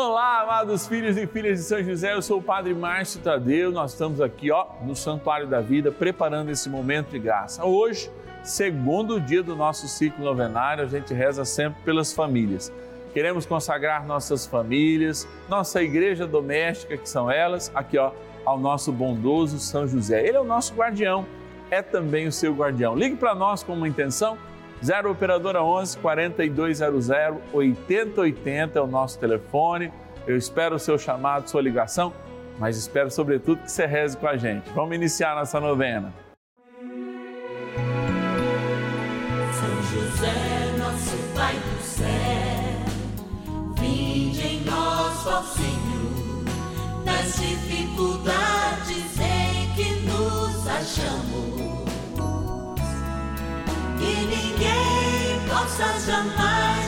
Olá, amados filhos e filhas de São José, eu sou o Padre Márcio Tadeu, nós estamos aqui ó, no Santuário da Vida preparando esse momento de graça. Hoje, segundo dia do nosso ciclo novenário, a gente reza sempre pelas famílias. Queremos consagrar nossas famílias, nossa igreja doméstica, que são elas, aqui ó, ao nosso bondoso São José. Ele é o nosso guardião, é também o seu guardião. Ligue para nós com uma intenção 0 Operadora 11 4200 8080 é o nosso telefone. Eu espero o seu chamado, sua ligação, mas espero sobretudo que você reze com a gente. Vamos iniciar nossa novena. São José, nosso Pai do céu, vinde em nós, ó Senhor, nas dificuldades em que nos achamos ninguém possa jamais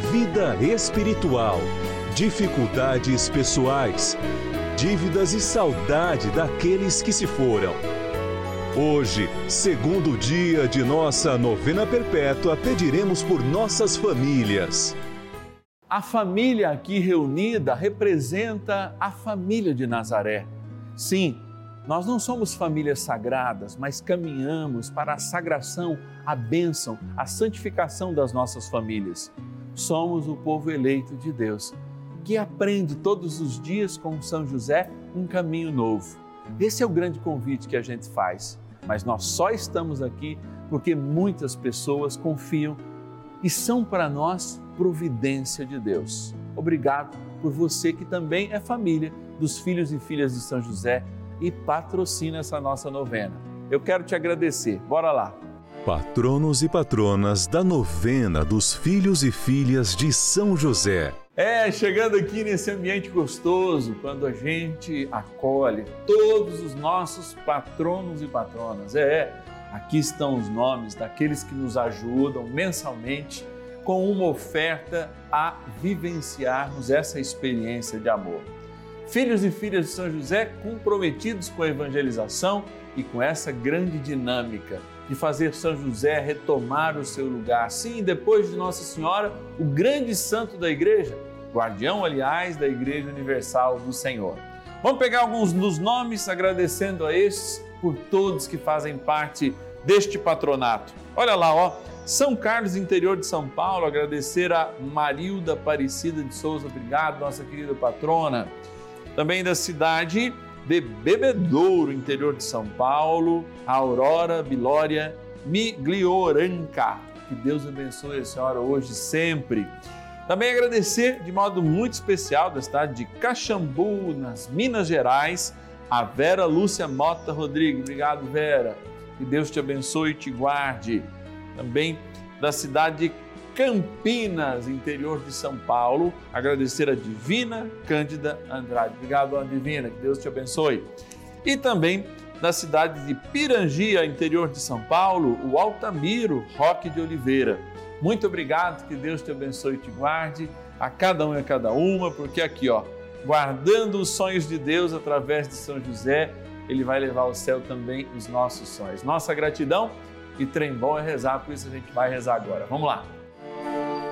vida espiritual, dificuldades pessoais, dívidas e saudade daqueles que se foram. Hoje, segundo dia de nossa novena perpétua, pediremos por nossas famílias. A família aqui reunida representa a família de Nazaré. Sim, nós não somos famílias sagradas, mas caminhamos para a sagração, a bênção, a santificação das nossas famílias somos o povo eleito de Deus, que aprende todos os dias com São José um caminho novo. Esse é o grande convite que a gente faz, mas nós só estamos aqui porque muitas pessoas confiam e são para nós providência de Deus. Obrigado por você que também é família dos filhos e filhas de São José e patrocina essa nossa novena. Eu quero te agradecer. Bora lá. Patronos e patronas da novena dos filhos e filhas de São José. É, chegando aqui nesse ambiente gostoso, quando a gente acolhe todos os nossos patronos e patronas. É, aqui estão os nomes daqueles que nos ajudam mensalmente com uma oferta a vivenciarmos essa experiência de amor. Filhos e filhas de São José comprometidos com a evangelização e com essa grande dinâmica de fazer São José retomar o seu lugar. Sim, depois de Nossa Senhora, o grande santo da igreja, guardião, aliás, da Igreja Universal do Senhor. Vamos pegar alguns dos nomes, agradecendo a estes por todos que fazem parte deste patronato. Olha lá, ó. São Carlos, interior de São Paulo, agradecer a Marilda Aparecida de Souza, obrigado, nossa querida patrona. Também da cidade de Bebedouro, interior de São Paulo, Aurora Bilória Miglioranca. Que Deus abençoe a senhora hoje e sempre. Também agradecer de modo muito especial da cidade de Caxambu, nas Minas Gerais, a Vera Lúcia Mota Rodrigues. Obrigado, Vera. Que Deus te abençoe e te guarde. Também da cidade de Campinas, interior de São Paulo. Agradecer a Divina Cândida Andrade. Obrigado, Ana Divina, que Deus te abençoe. E também da cidade de Pirangia, interior de São Paulo, o Altamiro Roque de Oliveira. Muito obrigado, que Deus te abençoe e te guarde, a cada um e a cada uma, porque aqui, ó, guardando os sonhos de Deus através de São José, ele vai levar ao céu também os nossos sonhos. Nossa gratidão e trem bom é rezar, por isso a gente vai rezar agora. Vamos lá.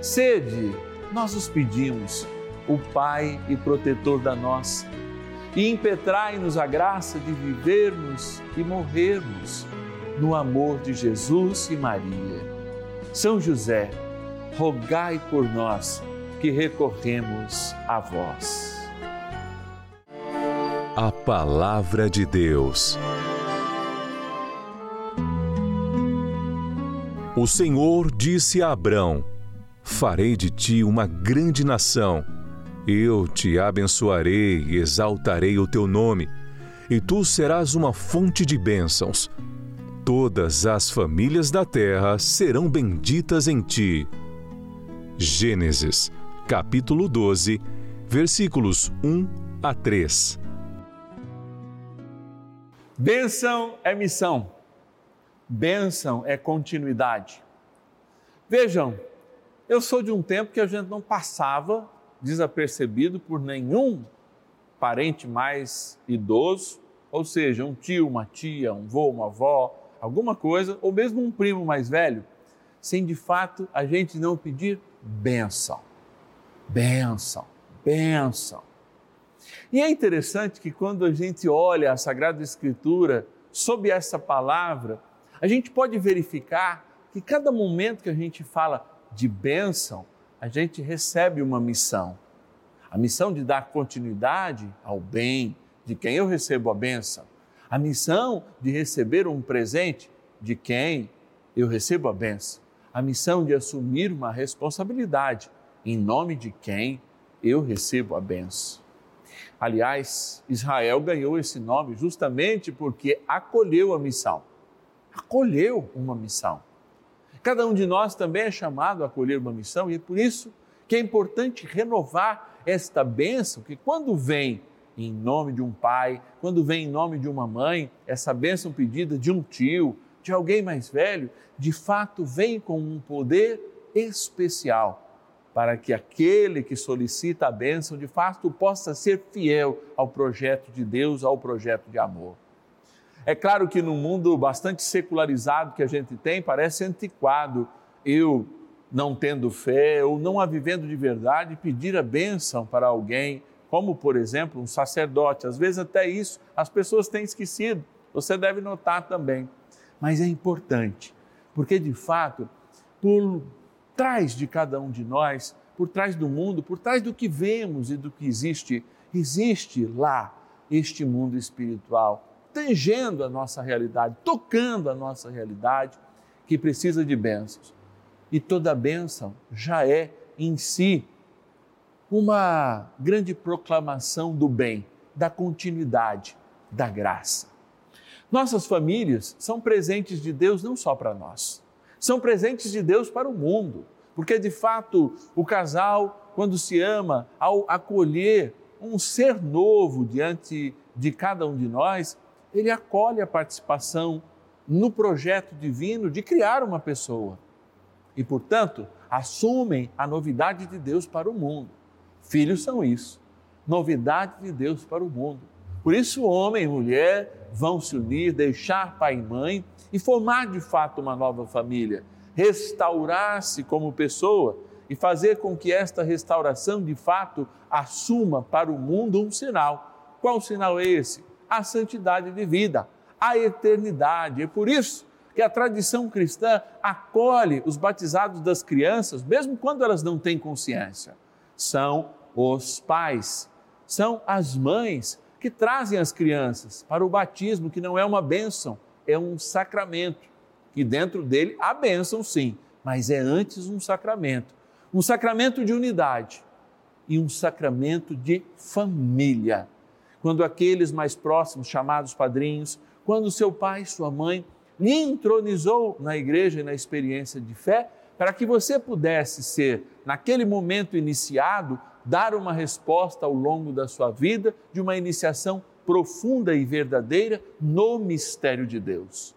Sede, nós os pedimos, o Pai e protetor da nossa, e impetrai-nos a graça de vivermos e morrermos no amor de Jesus e Maria são José, rogai por nós que recorremos a vós. A Palavra de Deus. O Senhor disse a Abrão: Farei de ti uma grande nação. Eu te abençoarei e exaltarei o teu nome, e tu serás uma fonte de bênçãos todas as famílias da terra serão benditas em ti. Gênesis, capítulo 12, versículos 1 a 3. Bênção é missão, bênção é continuidade. Vejam, eu sou de um tempo que a gente não passava desapercebido por nenhum parente mais idoso, ou seja, um tio, uma tia, um vô, uma avó, alguma coisa, ou mesmo um primo mais velho, sem de fato a gente não pedir bênção. Bênção, bênção. E é interessante que quando a gente olha a Sagrada Escritura sob essa palavra, a gente pode verificar que cada momento que a gente fala de bênção, a gente recebe uma missão. A missão de dar continuidade ao bem de quem eu recebo a bênção a missão de receber um presente de quem eu recebo a benção, a missão de assumir uma responsabilidade em nome de quem eu recebo a benção. Aliás, Israel ganhou esse nome justamente porque acolheu a missão. Acolheu uma missão. Cada um de nós também é chamado a acolher uma missão e é por isso que é importante renovar esta bênção que quando vem em nome de um pai, quando vem em nome de uma mãe, essa bênção pedida de um tio, de alguém mais velho, de fato vem com um poder especial para que aquele que solicita a bênção de fato possa ser fiel ao projeto de Deus, ao projeto de amor. É claro que no mundo bastante secularizado que a gente tem, parece antiquado eu, não tendo fé ou não a vivendo de verdade, pedir a bênção para alguém como por exemplo um sacerdote. Às vezes, até isso as pessoas têm esquecido, você deve notar também. Mas é importante, porque de fato, por trás de cada um de nós, por trás do mundo, por trás do que vemos e do que existe, existe lá este mundo espiritual, tangendo a nossa realidade, tocando a nossa realidade, que precisa de bênçãos. E toda bênção já é em si uma grande proclamação do bem, da continuidade, da graça. Nossas famílias são presentes de Deus não só para nós, são presentes de Deus para o mundo, porque de fato o casal quando se ama, ao acolher um ser novo diante de cada um de nós, ele acolhe a participação no projeto divino de criar uma pessoa. E, portanto, assumem a novidade de Deus para o mundo. Filhos são isso, novidade de Deus para o mundo. Por isso, homem e mulher vão se unir, deixar pai e mãe e formar de fato uma nova família, restaurar-se como pessoa e fazer com que esta restauração de fato assuma para o mundo um sinal. Qual sinal é esse? A santidade de vida, a eternidade. É por isso que a tradição cristã acolhe os batizados das crianças, mesmo quando elas não têm consciência. São os pais, são as mães que trazem as crianças para o batismo, que não é uma bênção, é um sacramento. E dentro dele há bênção, sim, mas é antes um sacramento. Um sacramento de unidade e um sacramento de família. Quando aqueles mais próximos, chamados padrinhos, quando seu pai, sua mãe, lhe entronizou na igreja e na experiência de fé, para que você pudesse ser, naquele momento iniciado, dar uma resposta ao longo da sua vida de uma iniciação profunda e verdadeira no mistério de Deus.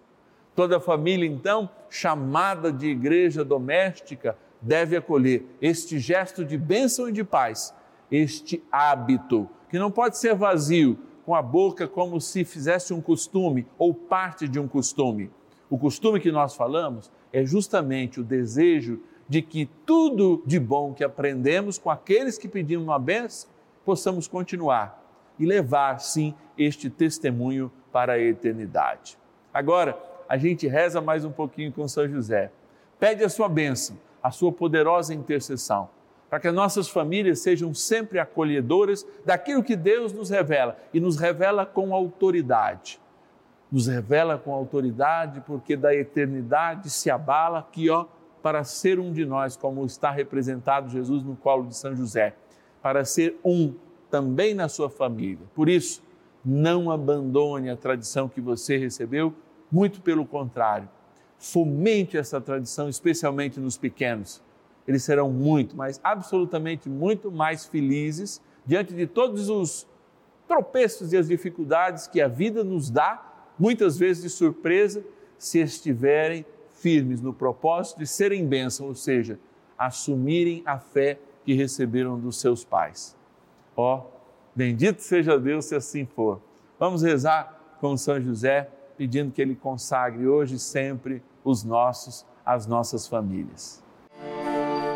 Toda família, então, chamada de igreja doméstica, deve acolher este gesto de bênção e de paz, este hábito, que não pode ser vazio, com a boca como se fizesse um costume ou parte de um costume. O costume que nós falamos é justamente o desejo de que tudo de bom que aprendemos com aqueles que pediram uma benção, possamos continuar e levar, sim, este testemunho para a eternidade. Agora, a gente reza mais um pouquinho com São José. Pede a sua bênção, a sua poderosa intercessão, para que as nossas famílias sejam sempre acolhedoras daquilo que Deus nos revela e nos revela com autoridade. Nos revela com autoridade porque da eternidade se abala aqui, ó, para ser um de nós, como está representado Jesus no colo de São José, para ser um também na sua família. Por isso, não abandone a tradição que você recebeu, muito pelo contrário. Fomente essa tradição, especialmente nos pequenos. Eles serão muito, mas absolutamente muito mais felizes diante de todos os tropeços e as dificuldades que a vida nos dá, muitas vezes de surpresa, se estiverem firmes no propósito de serem bênção, ou seja, assumirem a fé que receberam dos seus pais. Ó, oh, bendito seja Deus se assim for. Vamos rezar com São José, pedindo que ele consagre hoje e sempre os nossos, as nossas famílias.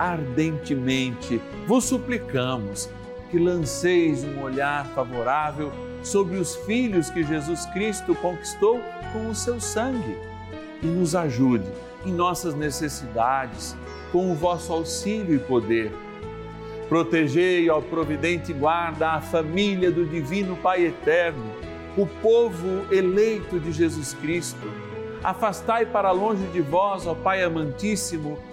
ardentemente vos suplicamos que lanceis um olhar favorável sobre os filhos que Jesus Cristo conquistou com o seu sangue e nos ajude em nossas necessidades com o vosso auxílio e poder. Protegei, ao providente guarda, a família do Divino Pai Eterno, o povo eleito de Jesus Cristo. Afastai para longe de vós, ó Pai amantíssimo,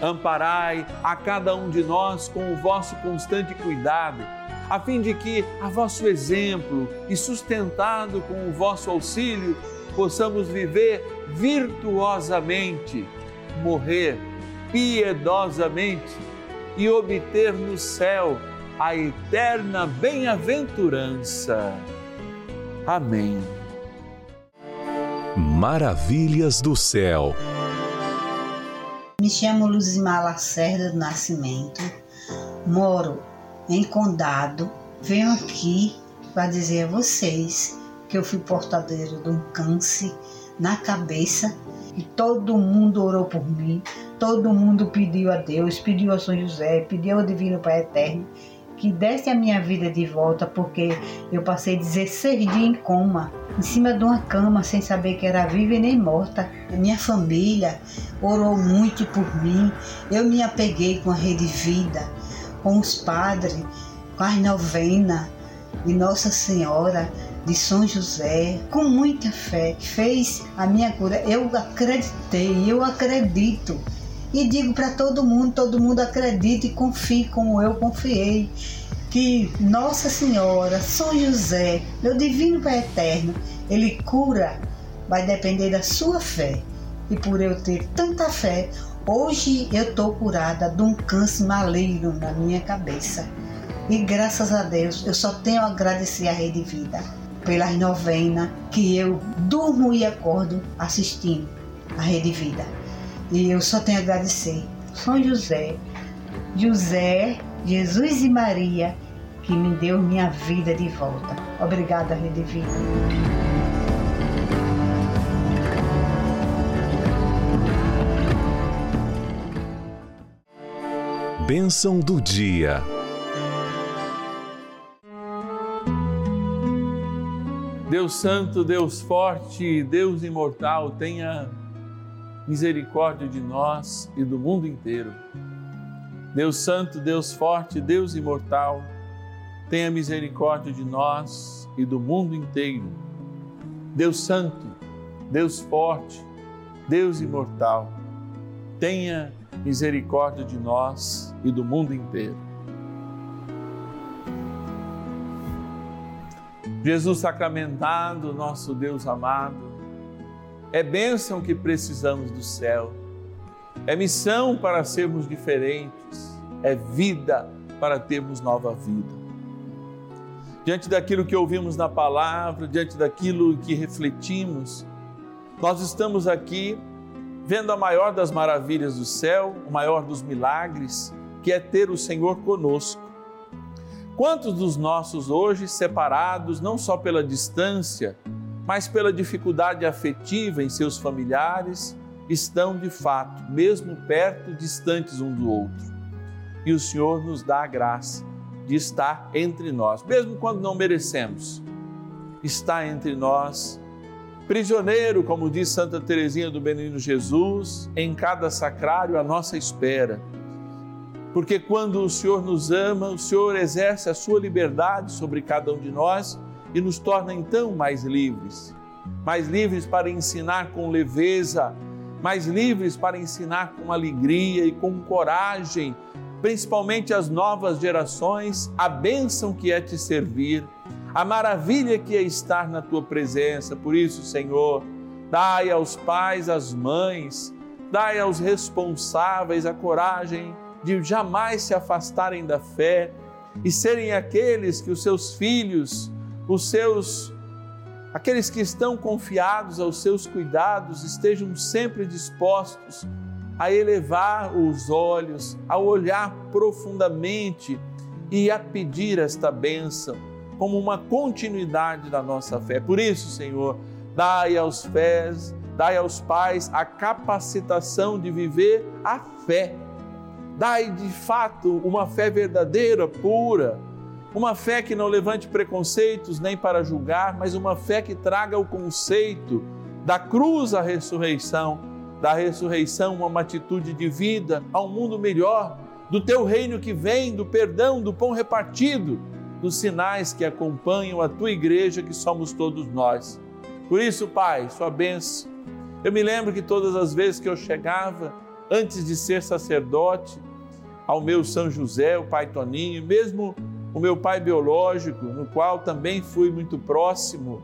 Amparai a cada um de nós com o vosso constante cuidado, a fim de que, a vosso exemplo e sustentado com o vosso auxílio, possamos viver virtuosamente, morrer piedosamente e obter no céu a eterna bem-aventurança. Amém. Maravilhas do céu. Me chamo Luzimar Lacerda do Nascimento, moro em Condado. Venho aqui para dizer a vocês que eu fui portadeira de um câncer na cabeça e todo mundo orou por mim, todo mundo pediu a Deus, pediu a São José, pediu ao Divino Pai Eterno que desse a minha vida de volta, porque eu passei 16 dias em coma, em cima de uma cama, sem saber que era viva e nem morta. Minha família orou muito por mim, eu me apeguei com a Rede Vida, com os padres, com as novenas de Nossa Senhora de São José, com muita fé, fez a minha cura. Eu acreditei, eu acredito. E digo para todo mundo, todo mundo acredita e confie como eu confiei, que Nossa Senhora, São José, meu divino Pai eterno, ele cura, vai depender da sua fé. E por eu ter tanta fé, hoje eu estou curada de um câncer maligno na minha cabeça. E graças a Deus, eu só tenho a agradecer a Rede Vida pelas novenas que eu durmo e acordo assistindo a Rede Vida. E eu só tenho a agradecer. São José, José, Jesus e Maria, que me deu minha vida de volta. Obrigada, Rede Vida. Bênção do dia. Deus Santo, Deus Forte, Deus Imortal, tenha misericórdia de nós e do mundo inteiro. Deus Santo, Deus Forte, Deus Imortal, tenha misericórdia de nós e do mundo inteiro. Deus Santo, Deus Forte, Deus Imortal, tenha misericórdia de nós e do mundo inteiro. Jesus sacramentado, nosso Deus amado, é bênção que precisamos do céu, é missão para sermos diferentes, é vida para termos nova vida. Diante daquilo que ouvimos na palavra, diante daquilo que refletimos, nós estamos aqui vendo a maior das maravilhas do céu, o maior dos milagres, que é ter o Senhor conosco. Quantos dos nossos hoje separados, não só pela distância, mas pela dificuldade afetiva em seus familiares, estão de fato, mesmo perto, distantes um do outro. E o Senhor nos dá a graça de estar entre nós, mesmo quando não merecemos. Está entre nós prisioneiro, como diz Santa Teresinha do Menino Jesus, em cada sacrário à nossa espera. Porque quando o Senhor nos ama, o Senhor exerce a sua liberdade sobre cada um de nós e nos torna então mais livres. Mais livres para ensinar com leveza, mais livres para ensinar com alegria e com coragem, principalmente as novas gerações, a bênção que é te servir a maravilha que é estar na tua presença. Por isso, Senhor, dai aos pais, às mães, dai aos responsáveis a coragem de jamais se afastarem da fé e serem aqueles que os seus filhos, os seus aqueles que estão confiados aos seus cuidados estejam sempre dispostos a elevar os olhos, a olhar profundamente e a pedir esta bênção como uma continuidade da nossa fé. Por isso, Senhor, dai aos pés, dai aos pais a capacitação de viver a fé. Dai de fato uma fé verdadeira, pura, uma fé que não levante preconceitos nem para julgar, mas uma fé que traga o conceito da cruz à ressurreição, da ressurreição uma atitude de vida a um mundo melhor, do teu reino que vem, do perdão, do pão repartido dos sinais que acompanham a tua igreja, que somos todos nós. Por isso, Pai, sua bênção. Eu me lembro que todas as vezes que eu chegava, antes de ser sacerdote, ao meu São José, o pai Toninho, mesmo o meu pai biológico, no qual também fui muito próximo,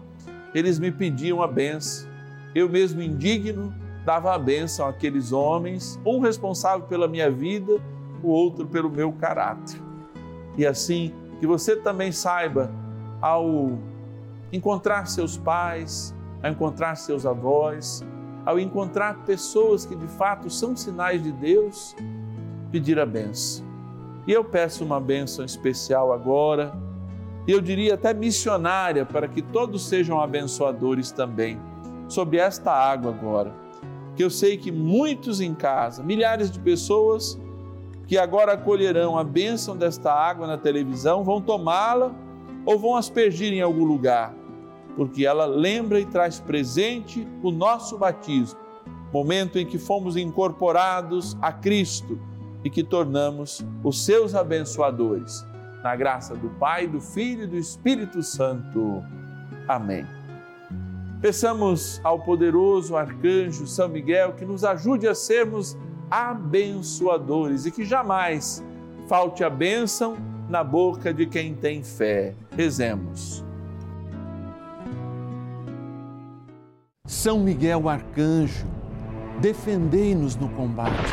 eles me pediam a benção. Eu mesmo indigno dava a benção àqueles homens, um responsável pela minha vida, o outro pelo meu caráter. E assim que você também saiba, ao encontrar seus pais, ao encontrar seus avós, ao encontrar pessoas que de fato são sinais de Deus, pedir a benção. E eu peço uma benção especial agora e eu diria até missionária, para que todos sejam abençoadores também, sobre esta água agora. Que eu sei que muitos em casa, milhares de pessoas que agora acolherão a bênção desta água na televisão, vão tomá-la ou vão aspergir em algum lugar, porque ela lembra e traz presente o nosso batismo, momento em que fomos incorporados a Cristo e que tornamos os seus abençoadores. Na graça do Pai, do Filho e do Espírito Santo. Amém. Peçamos ao poderoso arcanjo São Miguel que nos ajude a sermos abençoadores e que jamais falte a bênção na boca de quem tem fé. Rezemos. São Miguel arcanjo, defendei-nos no combate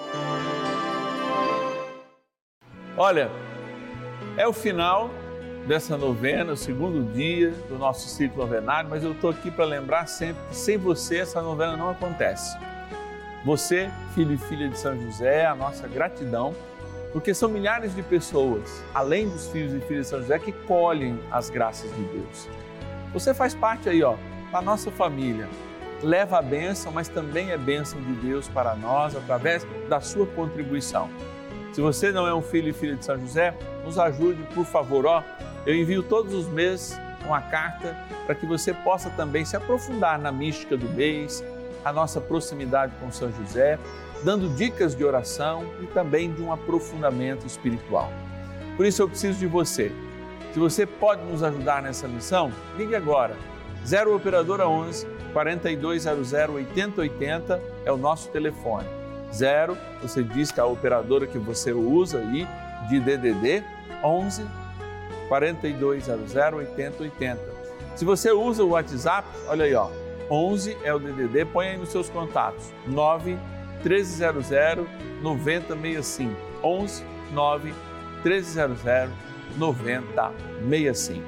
Olha, é o final dessa novena, o segundo dia do nosso ciclo novenário, mas eu estou aqui para lembrar sempre que sem você essa novena não acontece. Você, filho e filha de São José, a nossa gratidão, porque são milhares de pessoas, além dos filhos e filhas de São José, que colhem as graças de Deus. Você faz parte aí, ó, da nossa família. Leva a bênção, mas também é bênção de Deus para nós através da sua contribuição. Se você não é um filho e filha de São José, nos ajude, por favor. Ó, eu envio todos os meses uma carta para que você possa também se aprofundar na mística do mês, a nossa proximidade com São José, dando dicas de oração e também de um aprofundamento espiritual. Por isso eu preciso de você. Se você pode nos ajudar nessa missão, ligue agora. 0 operadora 11 4200 8080 é o nosso telefone zero, você diz que a operadora que você usa aí de DDD 11 4200 8080. Se você usa o WhatsApp, olha aí, ó, 11 é o DDD, põe aí nos seus contatos. 9 1300 9065. 11 9 1300 9065.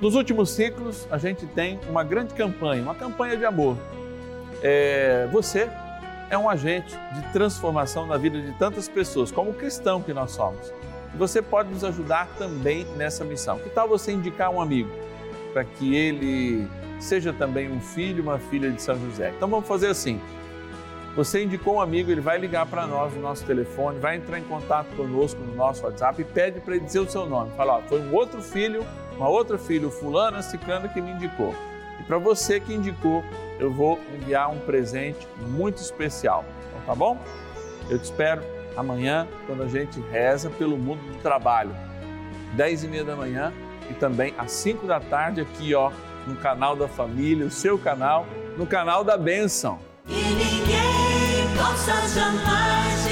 Nos últimos ciclos, a gente tem uma grande campanha, uma campanha de amor. É, você é um agente de transformação na vida de tantas pessoas, como cristão que nós somos. E você pode nos ajudar também nessa missão. Que tal você indicar um amigo para que ele seja também um filho, uma filha de São José? Então vamos fazer assim. Você indicou um amigo, ele vai ligar para nós no nosso telefone, vai entrar em contato conosco no nosso WhatsApp e pede para ele dizer o seu nome. Fala, ó, foi um outro filho, uma outra filha, fulana, ciclana que me indicou. E para você que indicou, eu vou enviar um presente muito especial. Então, tá bom? Eu te espero amanhã, quando a gente reza pelo mundo do trabalho. 10 e meia da manhã e também às 5 da tarde aqui, ó, no canal da família, o seu canal, no canal da bênção. E ninguém possa jamais